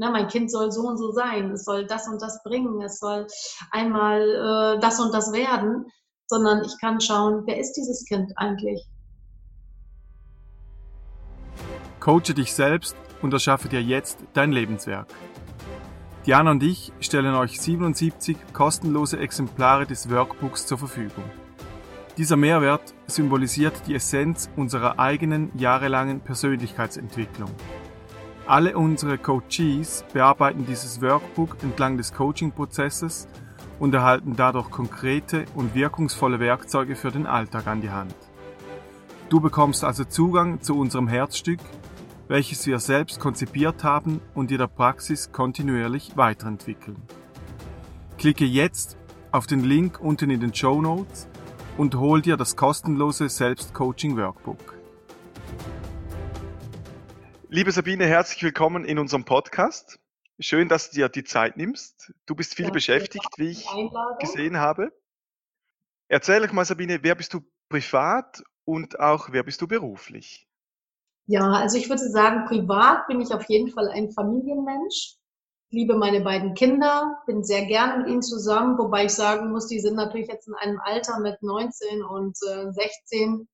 Ne, mein Kind soll so und so sein, es soll das und das bringen, es soll einmal äh, das und das werden, sondern ich kann schauen, wer ist dieses Kind eigentlich? Coache dich selbst und erschaffe dir jetzt dein Lebenswerk. Diana und ich stellen euch 77 kostenlose Exemplare des Workbooks zur Verfügung. Dieser Mehrwert symbolisiert die Essenz unserer eigenen jahrelangen Persönlichkeitsentwicklung. Alle unsere Coaches bearbeiten dieses Workbook entlang des Coaching-Prozesses und erhalten dadurch konkrete und wirkungsvolle Werkzeuge für den Alltag an die Hand. Du bekommst also Zugang zu unserem Herzstück, welches wir selbst konzipiert haben und in der Praxis kontinuierlich weiterentwickeln. Klicke jetzt auf den Link unten in den Show Notes und hol dir das kostenlose Selbstcoaching Workbook. Liebe Sabine, herzlich willkommen in unserem Podcast. Schön, dass du dir die Zeit nimmst. Du bist viel ja, beschäftigt, wie ich gesehen habe. Erzähl euch mal, Sabine, wer bist du privat und auch wer bist du beruflich? Ja, also ich würde sagen, privat bin ich auf jeden Fall ein Familienmensch. Liebe meine beiden Kinder, bin sehr gerne mit ihnen zusammen, wobei ich sagen muss, die sind natürlich jetzt in einem Alter mit 19 und äh, 16,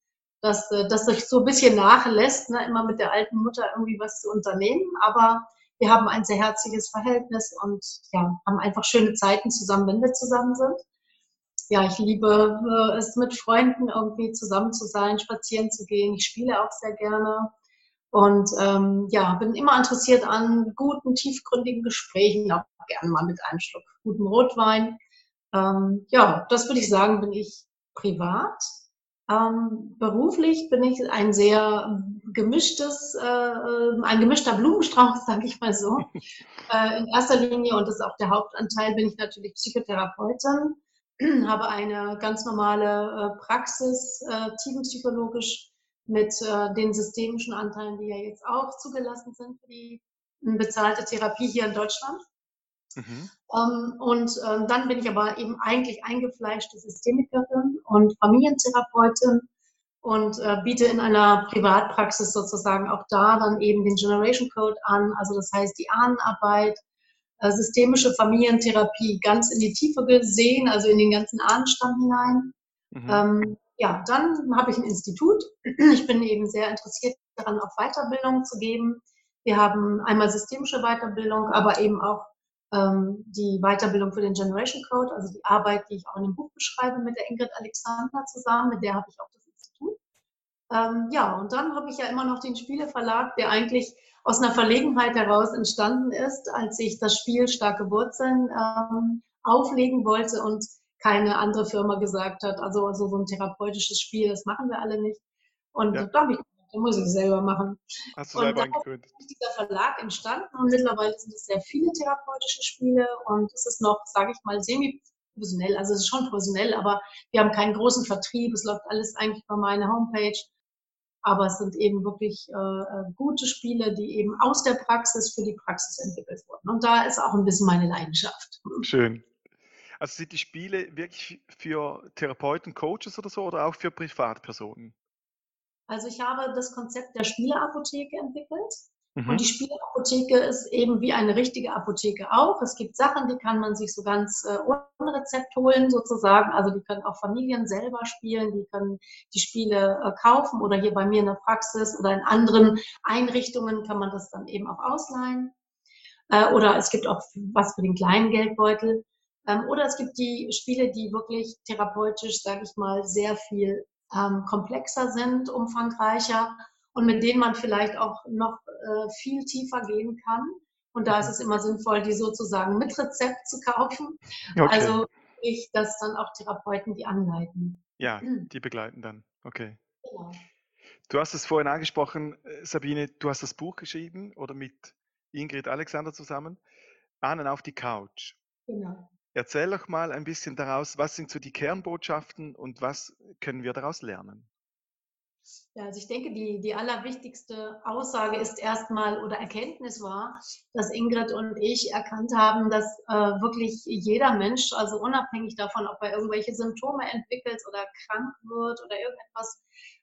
dass äh, das sich so ein bisschen nachlässt, ne, immer mit der alten Mutter irgendwie was zu unternehmen. Aber wir haben ein sehr herzliches Verhältnis und ja, haben einfach schöne Zeiten zusammen, wenn wir zusammen sind. Ja, ich liebe äh, es mit Freunden irgendwie zusammen zu sein, spazieren zu gehen. Ich spiele auch sehr gerne. Und ähm, ja, bin immer interessiert an guten, tiefgründigen Gesprächen, auch gerne mal mit einem Schluck guten Rotwein. Ähm, ja, das würde ich sagen, bin ich privat. Ähm, beruflich bin ich ein sehr gemischtes, äh, äh ein gemischter Blumenstrauß, sage ich mal so. Äh, in erster Linie, und das ist auch der Hauptanteil, bin ich natürlich Psychotherapeutin, habe eine ganz normale äh, Praxis, äh, tiefenpsychologisch mit äh, den systemischen Anteilen, die ja jetzt auch zugelassen sind für die bezahlte Therapie hier in Deutschland. Mhm. Ähm, und ähm, dann bin ich aber eben eigentlich eingefleischte Systemikerin und Familientherapeutin und äh, biete in einer Privatpraxis sozusagen auch da dann eben den Generation Code an, also das heißt die Ahnenarbeit, äh, systemische Familientherapie ganz in die Tiefe gesehen, also in den ganzen Ahnenstamm hinein. Mhm. Ähm, ja, dann habe ich ein Institut. Ich bin eben sehr interessiert daran, auch Weiterbildung zu geben. Wir haben einmal systemische Weiterbildung, aber eben auch ähm, die Weiterbildung für den Generation Code, also die Arbeit, die ich auch in dem Buch beschreibe mit der Ingrid Alexander zusammen, mit der habe ich auch das Institut. Ähm, ja, und dann habe ich ja immer noch den Spieleverlag, der eigentlich aus einer Verlegenheit heraus entstanden ist, als ich das Spiel Starke Wurzeln ähm, auflegen wollte und keine andere Firma gesagt hat, also, also so ein therapeutisches Spiel, das machen wir alle nicht. Und ja. da habe ich da muss ich selber machen. Hast du selber eingegründet? ist dieser Verlag entstanden und mittlerweile sind es sehr viele therapeutische Spiele und es ist noch, sage ich mal, semi-professionell, also es ist schon professionell, aber wir haben keinen großen Vertrieb, es läuft alles eigentlich über meine Homepage. Aber es sind eben wirklich äh, äh, gute Spiele, die eben aus der Praxis für die Praxis entwickelt wurden. Und da ist auch ein bisschen meine Leidenschaft. Schön. Also sind die Spiele wirklich für Therapeuten, Coaches oder so oder auch für Privatpersonen? Also ich habe das Konzept der Spieleapotheke entwickelt. Mhm. Und die Spieleapotheke ist eben wie eine richtige Apotheke auch. Es gibt Sachen, die kann man sich so ganz äh, ohne Rezept holen sozusagen. Also die können auch Familien selber spielen, die können die Spiele äh, kaufen oder hier bei mir in der Praxis oder in anderen Einrichtungen kann man das dann eben auch ausleihen. Äh, oder es gibt auch was für den kleinen Geldbeutel. Ähm, oder es gibt die Spiele, die wirklich therapeutisch, sage ich mal, sehr viel ähm, komplexer sind, umfangreicher und mit denen man vielleicht auch noch äh, viel tiefer gehen kann. Und da ist es immer sinnvoll, die sozusagen mit Rezept zu kaufen. Okay. Also ich, dass dann auch Therapeuten die anleiten. Ja, mhm. die begleiten dann. Okay. Genau. Du hast es vorhin angesprochen, äh, Sabine, du hast das Buch geschrieben oder mit Ingrid Alexander zusammen. Ahnen auf die Couch. Genau. Erzähl doch mal ein bisschen daraus, was sind so die Kernbotschaften und was können wir daraus lernen? Ja, also ich denke, die, die allerwichtigste Aussage ist erstmal oder Erkenntnis war, dass Ingrid und ich erkannt haben, dass äh, wirklich jeder Mensch, also unabhängig davon, ob er irgendwelche Symptome entwickelt oder krank wird oder irgendetwas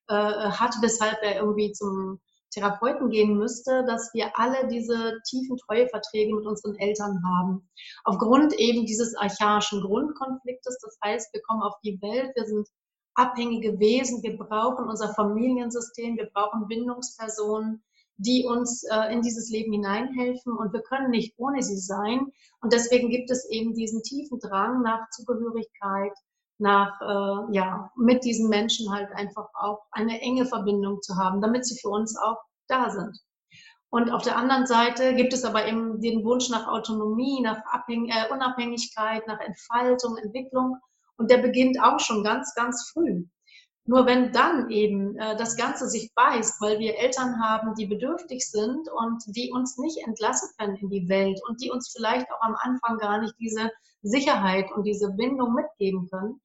äh, hat, weshalb er irgendwie zum Therapeuten gehen müsste, dass wir alle diese tiefen Treueverträge mit unseren Eltern haben. Aufgrund eben dieses archaischen Grundkonfliktes. Das heißt, wir kommen auf die Welt, wir sind abhängige Wesen, wir brauchen unser Familiensystem, wir brauchen Bindungspersonen, die uns äh, in dieses Leben hineinhelfen und wir können nicht ohne sie sein. Und deswegen gibt es eben diesen tiefen Drang nach Zugehörigkeit, nach, äh, ja, mit diesen Menschen halt einfach auch eine enge Verbindung zu haben, damit sie für uns auch da sind. Und auf der anderen Seite gibt es aber eben den Wunsch nach Autonomie, nach Abhäng äh, Unabhängigkeit, nach Entfaltung, Entwicklung. Und der beginnt auch schon ganz, ganz früh. Nur wenn dann eben äh, das Ganze sich beißt, weil wir Eltern haben, die bedürftig sind und die uns nicht entlassen können in die Welt und die uns vielleicht auch am Anfang gar nicht diese Sicherheit und diese Bindung mitgeben können,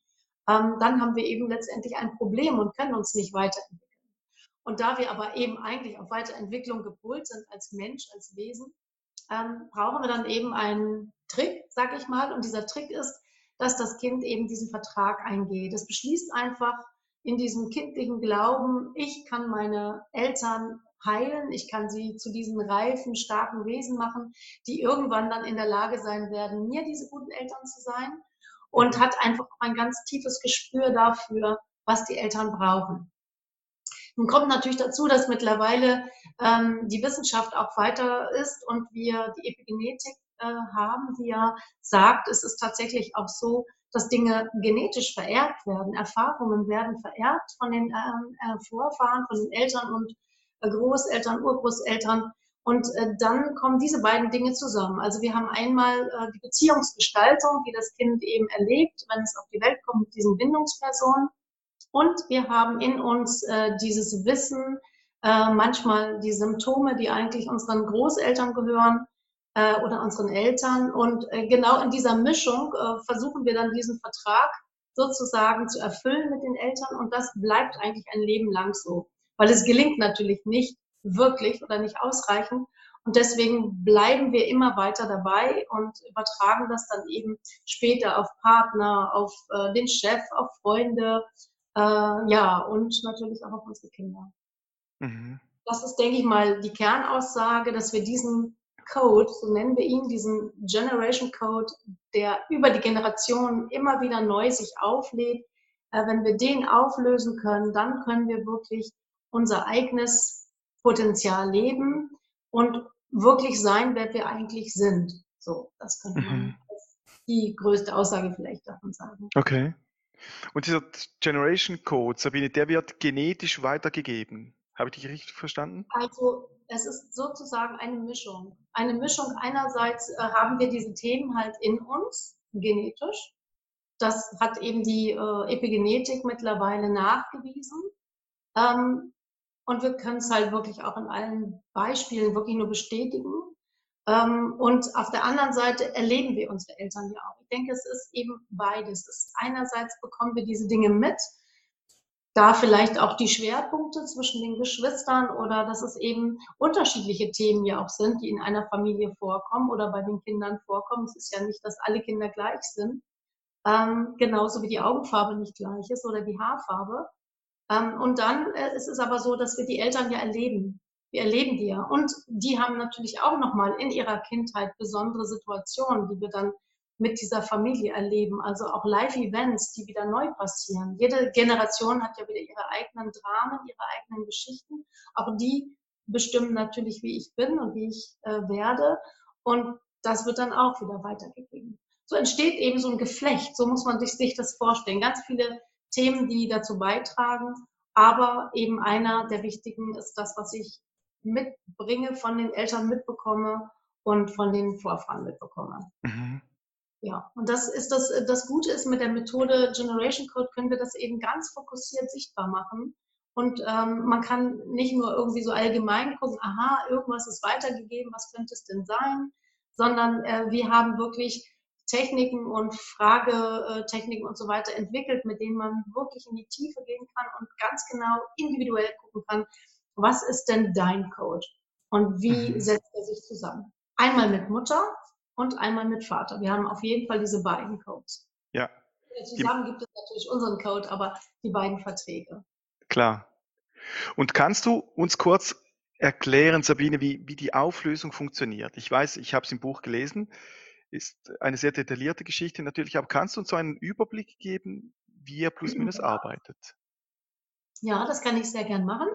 ähm, dann haben wir eben letztendlich ein Problem und können uns nicht weiterentwickeln. Und da wir aber eben eigentlich auf Weiterentwicklung gepolt sind als Mensch, als Wesen, ähm, brauchen wir dann eben einen Trick, sag ich mal. Und dieser Trick ist, dass das Kind eben diesen Vertrag eingeht. Es beschließt einfach in diesem kindlichen Glauben, ich kann meine Eltern heilen, ich kann sie zu diesen reifen, starken Wesen machen, die irgendwann dann in der Lage sein werden, mir diese guten Eltern zu sein und hat einfach ein ganz tiefes Gespür dafür, was die Eltern brauchen. Nun kommt natürlich dazu, dass mittlerweile ähm, die Wissenschaft auch weiter ist und wir die Epigenetik äh, haben, die ja sagt, es ist tatsächlich auch so, dass Dinge genetisch vererbt werden, Erfahrungen werden vererbt von den ähm, äh, Vorfahren, von den Eltern und äh, Großeltern, Urgroßeltern. Und äh, dann kommen diese beiden Dinge zusammen. Also wir haben einmal äh, die Beziehungsgestaltung, die das Kind eben erlebt, wenn es auf die Welt kommt mit diesen Bindungspersonen. Und wir haben in uns äh, dieses Wissen, manchmal die Symptome, die eigentlich unseren Großeltern gehören äh, oder unseren Eltern. Und äh, genau in dieser Mischung äh, versuchen wir dann diesen Vertrag sozusagen zu erfüllen mit den Eltern. Und das bleibt eigentlich ein Leben lang so, weil es gelingt natürlich nicht wirklich oder nicht ausreichend. Und deswegen bleiben wir immer weiter dabei und übertragen das dann eben später auf Partner, auf äh, den Chef, auf Freunde, äh, ja, und natürlich auch auf unsere Kinder. Mhm. Das ist, denke ich mal, die Kernaussage, dass wir diesen Code, so nennen wir ihn, diesen Generation Code, der über die Generationen immer wieder neu sich auflädt, äh, wenn wir den auflösen können, dann können wir wirklich unser eigenes Potenzial leben und wirklich sein, wer wir eigentlich sind. So, das könnte man mhm. die größte Aussage vielleicht davon sagen. Okay. Und dieser Generation Code, Sabine, der wird genetisch weitergegeben. Habe ich dich richtig verstanden? Also es ist sozusagen eine Mischung. Eine Mischung einerseits äh, haben wir diese Themen halt in uns, genetisch. Das hat eben die äh, Epigenetik mittlerweile nachgewiesen. Ähm, und wir können es halt wirklich auch in allen Beispielen wirklich nur bestätigen. Ähm, und auf der anderen Seite erleben wir unsere Eltern ja auch. Ich denke, es ist eben beides. Ist einerseits bekommen wir diese Dinge mit, da vielleicht auch die Schwerpunkte zwischen den Geschwistern oder dass es eben unterschiedliche Themen ja auch sind, die in einer Familie vorkommen oder bei den Kindern vorkommen. Es ist ja nicht, dass alle Kinder gleich sind. Ähm, genauso wie die Augenfarbe nicht gleich ist oder die Haarfarbe. Ähm, und dann äh, ist es aber so, dass wir die Eltern ja erleben. Wir erleben die ja. Und die haben natürlich auch nochmal in ihrer Kindheit besondere Situationen, die wir dann mit dieser Familie erleben. Also auch Live-Events, die wieder neu passieren. Jede Generation hat ja wieder ihre eigenen Dramen, ihre eigenen Geschichten. Auch die bestimmen natürlich, wie ich bin und wie ich äh, werde. Und das wird dann auch wieder weitergegeben. So entsteht eben so ein Geflecht. So muss man sich das vorstellen. Ganz viele Themen, die dazu beitragen. Aber eben einer der wichtigen ist das, was ich mitbringe, von den Eltern mitbekomme und von den Vorfahren mitbekomme. Mhm. Ja, und das ist das, das Gute ist mit der Methode Generation Code können wir das eben ganz fokussiert sichtbar machen. Und ähm, man kann nicht nur irgendwie so allgemein gucken, aha, irgendwas ist weitergegeben, was könnte es denn sein, sondern äh, wir haben wirklich Techniken und Fragetechniken und so weiter entwickelt, mit denen man wirklich in die Tiefe gehen kann und ganz genau individuell gucken kann, was ist denn dein Code und wie mhm. setzt er sich zusammen. Einmal mit Mutter und einmal mit Vater. Wir haben auf jeden Fall diese beiden Codes. Ja. Zusammen gibt es natürlich unseren Code, aber die beiden Verträge. Klar. Und kannst du uns kurz erklären, Sabine, wie, wie die Auflösung funktioniert? Ich weiß, ich habe es im Buch gelesen, ist eine sehr detaillierte Geschichte natürlich, aber kannst du uns so einen Überblick geben, wie ihr plus minus arbeitet? Ja, das kann ich sehr gern machen.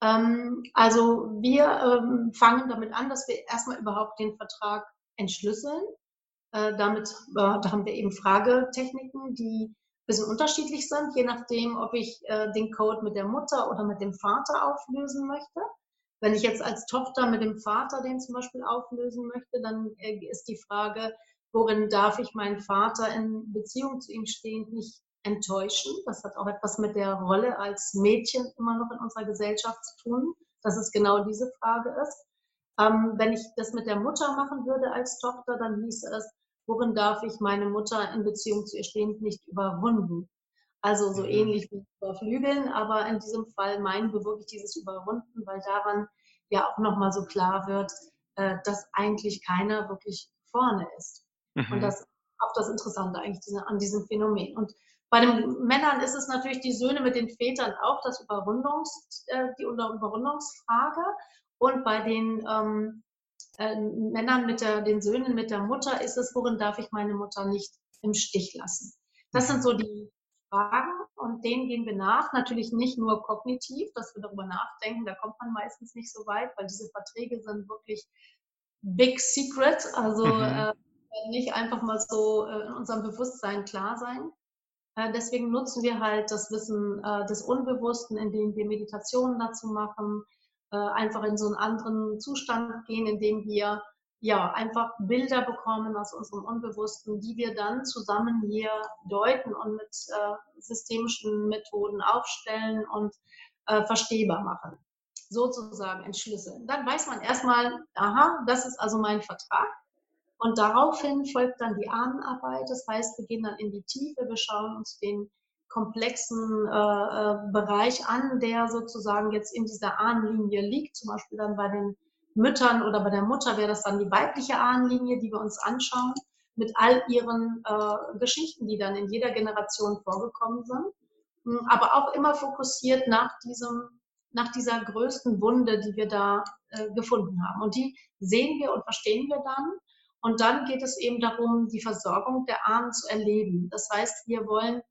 Ähm, also wir ähm, fangen damit an, dass wir erstmal überhaupt den Vertrag entschlüsseln. Äh, damit, äh, da haben wir eben Fragetechniken, die ein bisschen unterschiedlich sind, je nachdem, ob ich äh, den Code mit der Mutter oder mit dem Vater auflösen möchte. Wenn ich jetzt als Tochter mit dem Vater den zum Beispiel auflösen möchte, dann äh, ist die Frage, worin darf ich meinen Vater in Beziehung zu ihm stehend nicht enttäuschen. Das hat auch etwas mit der Rolle als Mädchen immer noch in unserer Gesellschaft zu tun, dass es genau diese Frage ist. Ähm, wenn ich das mit der Mutter machen würde als Tochter, dann hieß es, worin darf ich meine Mutter in Beziehung zu ihr stehend nicht überwunden. Also so mhm. ähnlich wie überflügeln, aber in diesem Fall meinen wir wirklich dieses Überwunden, weil daran ja auch nochmal so klar wird, äh, dass eigentlich keiner wirklich vorne ist. Mhm. Und das ist auch das Interessante eigentlich an diesem Phänomen. Und bei den Männern ist es natürlich die Söhne mit den Vätern auch das Überrundungs, äh, die Überrundungsfrage. Und bei den ähm, äh, Männern mit der, den Söhnen mit der Mutter ist es, worin darf ich meine Mutter nicht im Stich lassen? Das sind so die Fragen und denen gehen wir nach. Natürlich nicht nur kognitiv, dass wir darüber nachdenken, da kommt man meistens nicht so weit, weil diese Verträge sind wirklich big secret, also mhm. äh, nicht einfach mal so äh, in unserem Bewusstsein klar sein. Äh, deswegen nutzen wir halt das Wissen äh, des Unbewussten, indem wir Meditationen dazu machen, äh, einfach in so einen anderen Zustand gehen, indem wir ja einfach Bilder bekommen aus unserem Unbewussten, die wir dann zusammen hier deuten und mit systemischen Methoden aufstellen und verstehbar machen sozusagen entschlüsseln. Dann weiß man erstmal, aha, das ist also mein Vertrag. Und daraufhin folgt dann die Ahnenarbeit. Das heißt, wir gehen dann in die Tiefe, wir schauen uns den komplexen äh, äh, Bereich an, der sozusagen jetzt in dieser Ahnenlinie liegt. Zum Beispiel dann bei den Müttern oder bei der Mutter wäre das dann die weibliche Ahnenlinie, die wir uns anschauen, mit all ihren äh, Geschichten, die dann in jeder Generation vorgekommen sind. Hm, aber auch immer fokussiert nach diesem nach dieser größten Wunde, die wir da äh, gefunden haben. Und die sehen wir und verstehen wir dann und dann geht es eben darum, die Versorgung der Armen zu erleben. Das heißt, wir wollen,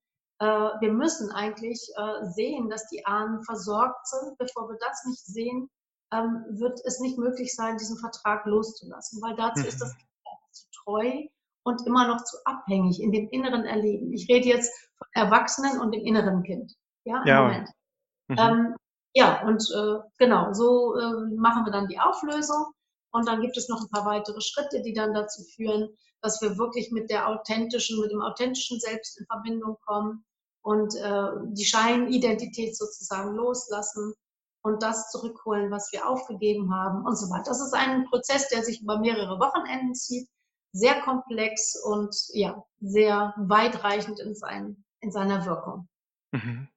wir müssen eigentlich äh, sehen, dass die Armen versorgt sind. Bevor wir das nicht sehen, ähm, wird es nicht möglich sein, diesen Vertrag loszulassen, weil dazu mhm. ist das Kind zu treu und immer noch zu abhängig in dem inneren Erleben. Ich rede jetzt von Erwachsenen und dem inneren Kind. Ja, im ja. Moment. Mhm. Ähm, ja, und äh, genau, so äh, machen wir dann die Auflösung. Und dann gibt es noch ein paar weitere Schritte, die dann dazu führen, dass wir wirklich mit der authentischen, mit dem authentischen Selbst in Verbindung kommen und äh, die Scheinidentität sozusagen loslassen und das zurückholen, was wir aufgegeben haben und so weiter. Das ist ein Prozess, der sich über mehrere Wochenenden zieht, sehr komplex und ja, sehr weitreichend in, sein, in seiner Wirkung. Mhm.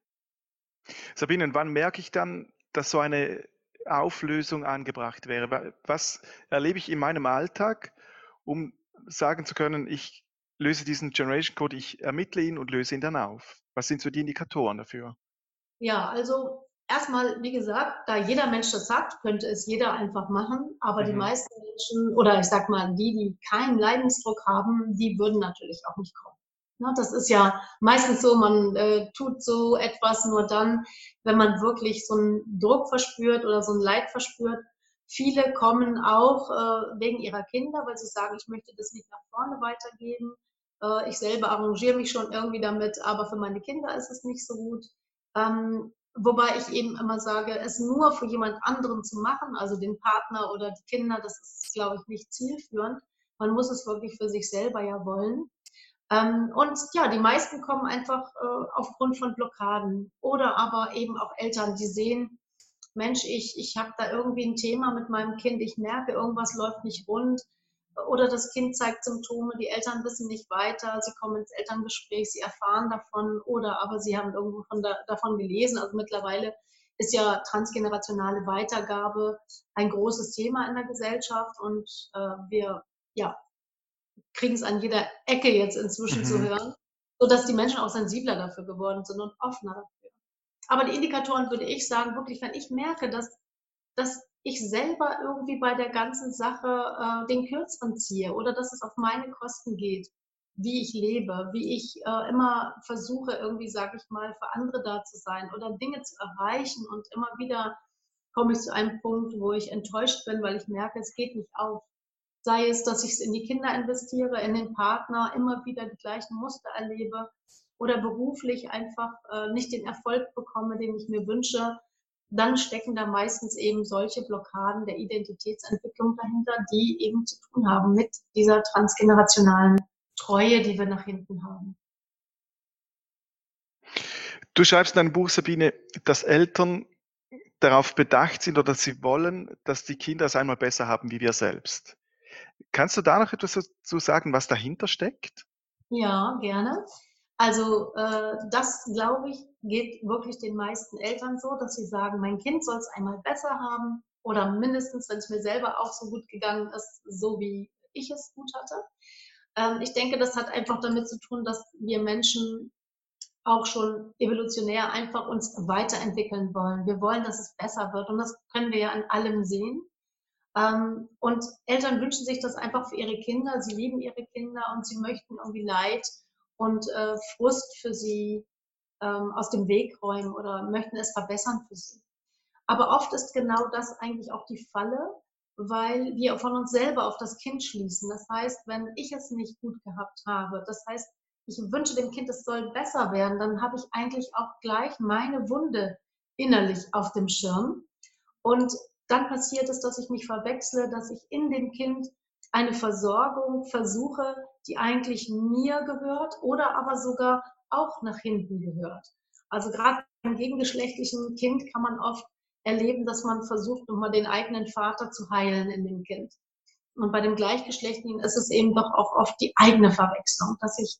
Sabine, wann merke ich dann, dass so eine Auflösung angebracht wäre. Was erlebe ich in meinem Alltag, um sagen zu können, ich löse diesen Generation Code, ich ermittle ihn und löse ihn dann auf? Was sind so die Indikatoren dafür? Ja, also erstmal, wie gesagt, da jeder Mensch das hat, könnte es jeder einfach machen. Aber mhm. die meisten Menschen, oder ich sag mal, die, die keinen Leidensdruck haben, die würden natürlich auch nicht kommen. Ne, das ist ja meistens so, man äh, tut so etwas nur dann, wenn man wirklich so einen Druck verspürt oder so ein Leid verspürt. Viele kommen auch äh, wegen ihrer Kinder, weil sie sagen, ich möchte das nicht nach vorne weitergeben. Äh, ich selber arrangiere mich schon irgendwie damit, aber für meine Kinder ist es nicht so gut. Ähm, wobei ich eben immer sage, es nur für jemand anderen zu machen, also den Partner oder die Kinder, das ist, glaube ich, nicht zielführend. Man muss es wirklich für sich selber ja wollen. Ähm, und ja, die meisten kommen einfach äh, aufgrund von Blockaden oder aber eben auch Eltern, die sehen, Mensch, ich, ich habe da irgendwie ein Thema mit meinem Kind, ich merke, irgendwas läuft nicht rund oder das Kind zeigt Symptome, die Eltern wissen nicht weiter, sie kommen ins Elterngespräch, sie erfahren davon oder aber sie haben irgendwo von da, davon gelesen. Also mittlerweile ist ja transgenerationale Weitergabe ein großes Thema in der Gesellschaft und äh, wir ja, kriegen es an jeder Ecke jetzt inzwischen mhm. zu hören, sodass die Menschen auch sensibler dafür geworden sind und offener dafür. Aber die Indikatoren würde ich sagen, wirklich, wenn ich merke, dass, dass ich selber irgendwie bei der ganzen Sache äh, den Kürzeren ziehe oder dass es auf meine Kosten geht, wie ich lebe, wie ich äh, immer versuche, irgendwie, sage ich mal, für andere da zu sein oder Dinge zu erreichen und immer wieder komme ich zu einem Punkt, wo ich enttäuscht bin, weil ich merke, es geht nicht auf. Sei es, dass ich es in die Kinder investiere, in den Partner, immer wieder die gleichen Muster erlebe oder beruflich einfach äh, nicht den Erfolg bekomme, den ich mir wünsche, dann stecken da meistens eben solche Blockaden der Identitätsentwicklung dahinter, die eben zu tun haben mit dieser transgenerationalen Treue, die wir nach hinten haben. Du schreibst in deinem Buch, Sabine, dass Eltern darauf bedacht sind oder sie wollen, dass die Kinder es einmal besser haben wie wir selbst. Kannst du da noch etwas dazu sagen, was dahinter steckt? Ja, gerne. Also äh, das, glaube ich, geht wirklich den meisten Eltern so, dass sie sagen, mein Kind soll es einmal besser haben oder mindestens, wenn es mir selber auch so gut gegangen ist, so wie ich es gut hatte. Ähm, ich denke, das hat einfach damit zu tun, dass wir Menschen auch schon evolutionär einfach uns weiterentwickeln wollen. Wir wollen, dass es besser wird und das können wir ja an allem sehen. Ähm, und Eltern wünschen sich das einfach für ihre Kinder. Sie lieben ihre Kinder und sie möchten irgendwie Leid und äh, Frust für sie ähm, aus dem Weg räumen oder möchten es verbessern für sie. Aber oft ist genau das eigentlich auch die Falle, weil wir von uns selber auf das Kind schließen. Das heißt, wenn ich es nicht gut gehabt habe, das heißt, ich wünsche dem Kind, es soll besser werden, dann habe ich eigentlich auch gleich meine Wunde innerlich auf dem Schirm. Und dann passiert es, dass ich mich verwechsle, dass ich in dem Kind eine Versorgung versuche, die eigentlich mir gehört oder aber sogar auch nach hinten gehört. Also gerade beim gegengeschlechtlichen Kind kann man oft erleben, dass man versucht, nochmal den eigenen Vater zu heilen in dem Kind. Und bei dem Gleichgeschlechtlichen ist es eben doch auch oft die eigene Verwechslung, dass ich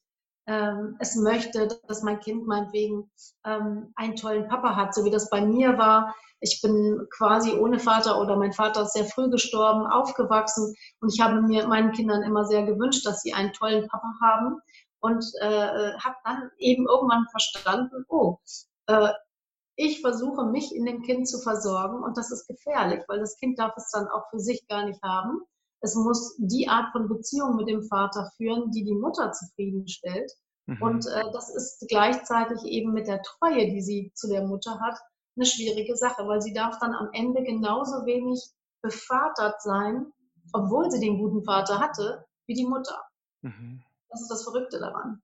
ähm, es möchte, dass mein Kind meinetwegen ähm, einen tollen Papa hat, so wie das bei mir war. Ich bin quasi ohne Vater oder mein Vater ist sehr früh gestorben, aufgewachsen und ich habe mir meinen Kindern immer sehr gewünscht, dass sie einen tollen Papa haben und äh, habe dann eben irgendwann verstanden, oh, äh, ich versuche mich in dem Kind zu versorgen und das ist gefährlich, weil das Kind darf es dann auch für sich gar nicht haben. Es muss die Art von Beziehung mit dem Vater führen, die die Mutter zufriedenstellt. Mhm. Und äh, das ist gleichzeitig eben mit der Treue, die sie zu der Mutter hat, eine schwierige Sache, weil sie darf dann am Ende genauso wenig bevatert sein, obwohl sie den guten Vater hatte, wie die Mutter. Mhm. Das ist das Verrückte daran.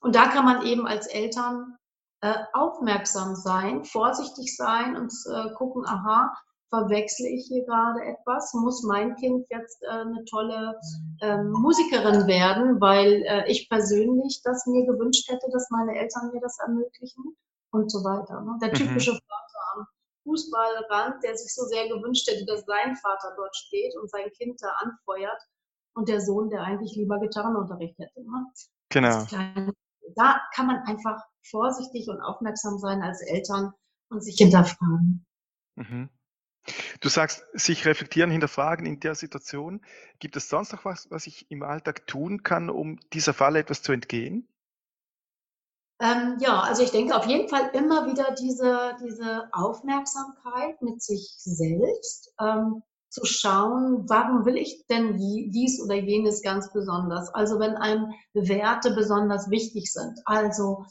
Und da kann man eben als Eltern äh, aufmerksam sein, vorsichtig sein und äh, gucken, aha, verwechsle ich hier gerade etwas? Muss mein Kind jetzt äh, eine tolle ähm, Musikerin werden, weil äh, ich persönlich das mir gewünscht hätte, dass meine Eltern mir das ermöglichen und so weiter. Ne? Der mhm. typische mhm. Vater am Fußballrand, der sich so sehr gewünscht hätte, dass sein Vater dort steht und sein Kind da anfeuert und der Sohn, der eigentlich lieber Gitarrenunterricht hätte. Ne? Genau. Da kann man einfach vorsichtig und aufmerksam sein als Eltern und sich hinterfragen. Mhm. Du sagst, sich reflektieren, hinterfragen in der Situation. Gibt es sonst noch was, was ich im Alltag tun kann, um dieser Falle etwas zu entgehen? Ähm, ja, also ich denke auf jeden Fall immer wieder diese, diese Aufmerksamkeit mit sich selbst, ähm, zu schauen, warum will ich denn dies oder jenes ganz besonders? Also wenn einem Werte besonders wichtig sind. Also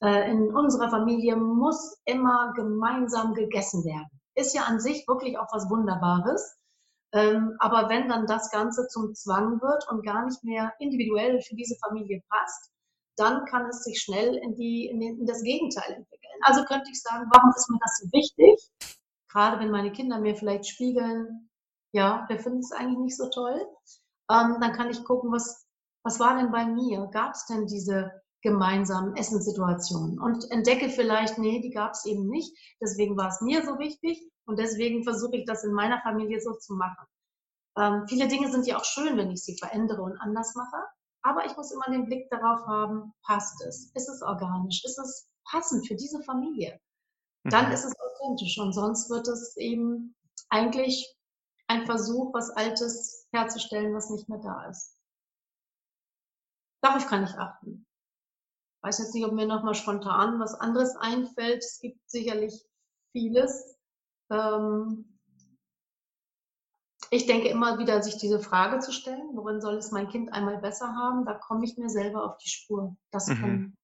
äh, in unserer Familie muss immer gemeinsam gegessen werden ist ja an sich wirklich auch was Wunderbares. Ähm, aber wenn dann das Ganze zum Zwang wird und gar nicht mehr individuell für diese Familie passt, dann kann es sich schnell in, die, in, in das Gegenteil entwickeln. Also könnte ich sagen, warum ist mir das so wichtig? Gerade wenn meine Kinder mir vielleicht spiegeln, ja, wir finden es eigentlich nicht so toll. Ähm, dann kann ich gucken, was, was war denn bei mir? Gab es denn diese gemeinsamen Essenssituationen und entdecke vielleicht, nee, die gab es eben nicht. Deswegen war es mir so wichtig und deswegen versuche ich das in meiner Familie so zu machen. Ähm, viele Dinge sind ja auch schön, wenn ich sie verändere und anders mache, aber ich muss immer den Blick darauf haben, passt es? Ist es organisch? Ist es passend für diese Familie? Dann mhm. ist es authentisch und sonst wird es eben eigentlich ein Versuch, was Altes herzustellen, was nicht mehr da ist. Darauf kann ich achten weiß jetzt nicht, ob mir noch mal spontan was anderes einfällt. Es gibt sicherlich vieles. Ähm, ich denke immer wieder, sich diese Frage zu stellen, worin soll es mein Kind einmal besser haben, da komme ich mir selber auf die Spur. Das mhm. kann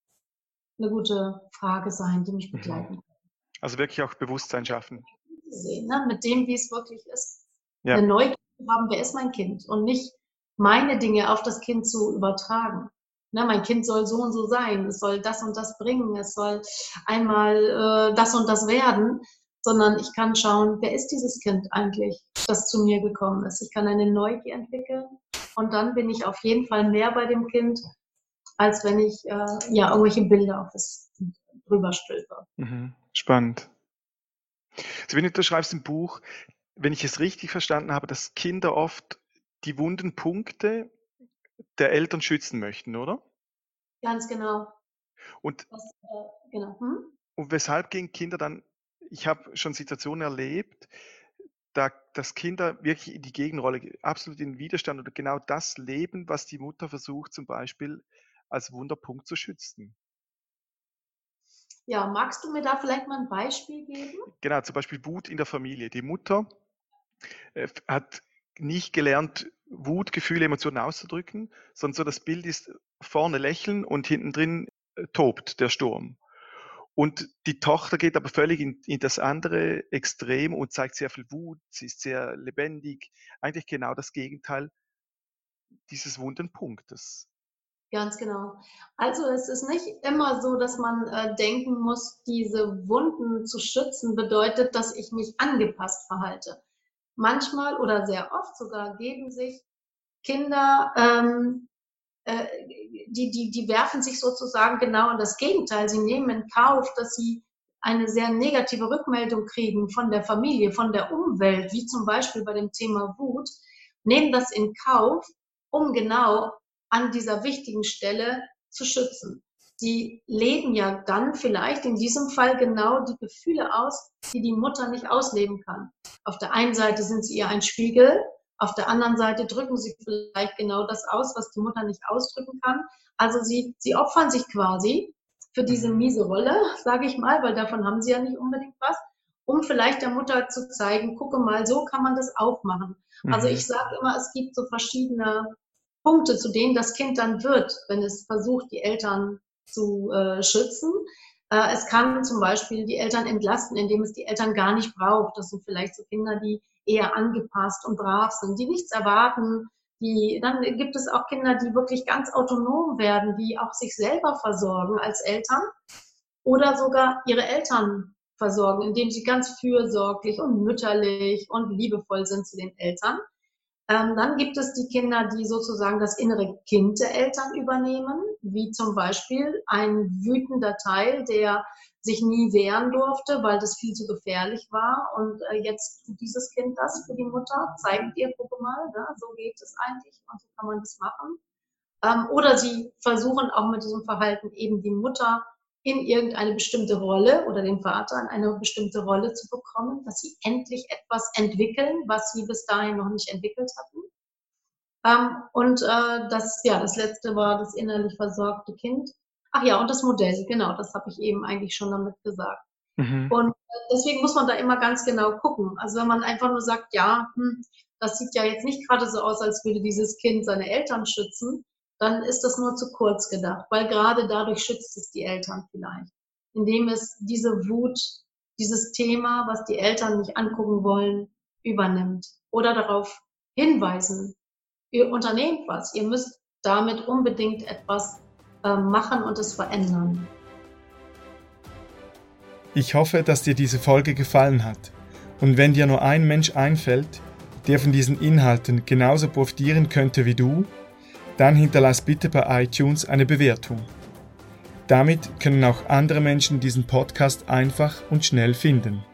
eine gute Frage sein, die mich mhm. begleiten kann. Also wirklich auch Bewusstsein schaffen. Ne? Mit dem, wie es wirklich ist. Ja. Eine Neugier haben, wer ist mein Kind? Und nicht meine Dinge auf das Kind zu übertragen. Ne, mein Kind soll so und so sein, es soll das und das bringen, es soll einmal äh, das und das werden, sondern ich kann schauen, wer ist dieses Kind eigentlich, das zu mir gekommen ist. Ich kann eine Neugier entwickeln und dann bin ich auf jeden Fall mehr bei dem Kind, als wenn ich äh, ja irgendwelche Bilder auf das Kind drüber stülpe. Mhm. Spannend. Sabine, du schreibst im Buch, wenn ich es richtig verstanden habe, dass Kinder oft die wunden Punkte der Eltern schützen möchten, oder? Ganz genau. Und, das, äh, genau. Hm? und weshalb gehen Kinder dann, ich habe schon Situationen erlebt, da, dass Kinder wirklich in die Gegenrolle, absolut in den Widerstand oder genau das leben, was die Mutter versucht zum Beispiel als Wunderpunkt zu schützen. Ja, magst du mir da vielleicht mal ein Beispiel geben? Genau, zum Beispiel Wut in der Familie. Die Mutter äh, hat nicht gelernt, Wutgefühle, Emotionen auszudrücken, sondern so das Bild ist vorne lächeln und hinten drin äh, tobt der Sturm. Und die Tochter geht aber völlig in, in, das andere Extrem und zeigt sehr viel Wut, sie ist sehr lebendig, eigentlich genau das Gegenteil dieses wunden Punktes. Ganz genau. Also es ist nicht immer so, dass man äh, denken muss, diese Wunden zu schützen bedeutet, dass ich mich angepasst verhalte manchmal oder sehr oft sogar geben sich Kinder, ähm, äh, die, die, die werfen sich sozusagen genau in das Gegenteil. Sie nehmen in Kauf, dass sie eine sehr negative Rückmeldung kriegen von der Familie, von der Umwelt, wie zum Beispiel bei dem Thema Wut, nehmen das in Kauf, um genau an dieser wichtigen Stelle zu schützen die leben ja dann vielleicht in diesem Fall genau die Gefühle aus, die die Mutter nicht ausleben kann. Auf der einen Seite sind sie ihr ein Spiegel, auf der anderen Seite drücken sie vielleicht genau das aus, was die Mutter nicht ausdrücken kann. Also sie, sie opfern sich quasi für diese miese Rolle, sage ich mal, weil davon haben sie ja nicht unbedingt was, um vielleicht der Mutter zu zeigen, gucke mal, so kann man das auch machen. Also mhm. Also ich sage immer, es gibt so verschiedene Punkte, zu denen das Kind dann wird, wenn es versucht, die Eltern zu äh, schützen. Äh, es kann zum Beispiel die Eltern entlasten, indem es die Eltern gar nicht braucht. Das sind vielleicht so Kinder, die eher angepasst und brav sind, die nichts erwarten. Die, dann gibt es auch Kinder, die wirklich ganz autonom werden, die auch sich selber versorgen als Eltern oder sogar ihre Eltern versorgen, indem sie ganz fürsorglich und mütterlich und liebevoll sind zu den Eltern. Ähm, dann gibt es die Kinder, die sozusagen das innere Kind der Eltern übernehmen, wie zum Beispiel ein wütender Teil, der sich nie wehren durfte, weil das viel zu gefährlich war. Und äh, jetzt tut dieses Kind das für die Mutter, zeigt ihr, gucke mal, ne, so geht es eigentlich und so kann man das machen. Ähm, oder sie versuchen auch mit diesem Verhalten eben die Mutter in irgendeine bestimmte Rolle oder den Vater in eine bestimmte Rolle zu bekommen, dass sie endlich etwas entwickeln, was sie bis dahin noch nicht entwickelt hatten. Ähm, und äh, das, ja, das letzte war das innerlich versorgte Kind. Ach ja, und das Modell, genau, das habe ich eben eigentlich schon damit gesagt. Mhm. Und äh, deswegen muss man da immer ganz genau gucken. Also wenn man einfach nur sagt, ja, hm, das sieht ja jetzt nicht gerade so aus, als würde dieses Kind seine Eltern schützen, dann ist das nur zu kurz gedacht, weil gerade dadurch schützt es die Eltern vielleicht, indem es diese Wut, dieses Thema, was die Eltern nicht angucken wollen, übernimmt oder darauf hinweisen, ihr unternehmt was, ihr müsst damit unbedingt etwas äh, machen und es verändern. Ich hoffe, dass dir diese Folge gefallen hat. Und wenn dir nur ein Mensch einfällt, der von diesen Inhalten genauso profitieren könnte wie du, dann hinterlass bitte bei iTunes eine Bewertung. Damit können auch andere Menschen diesen Podcast einfach und schnell finden.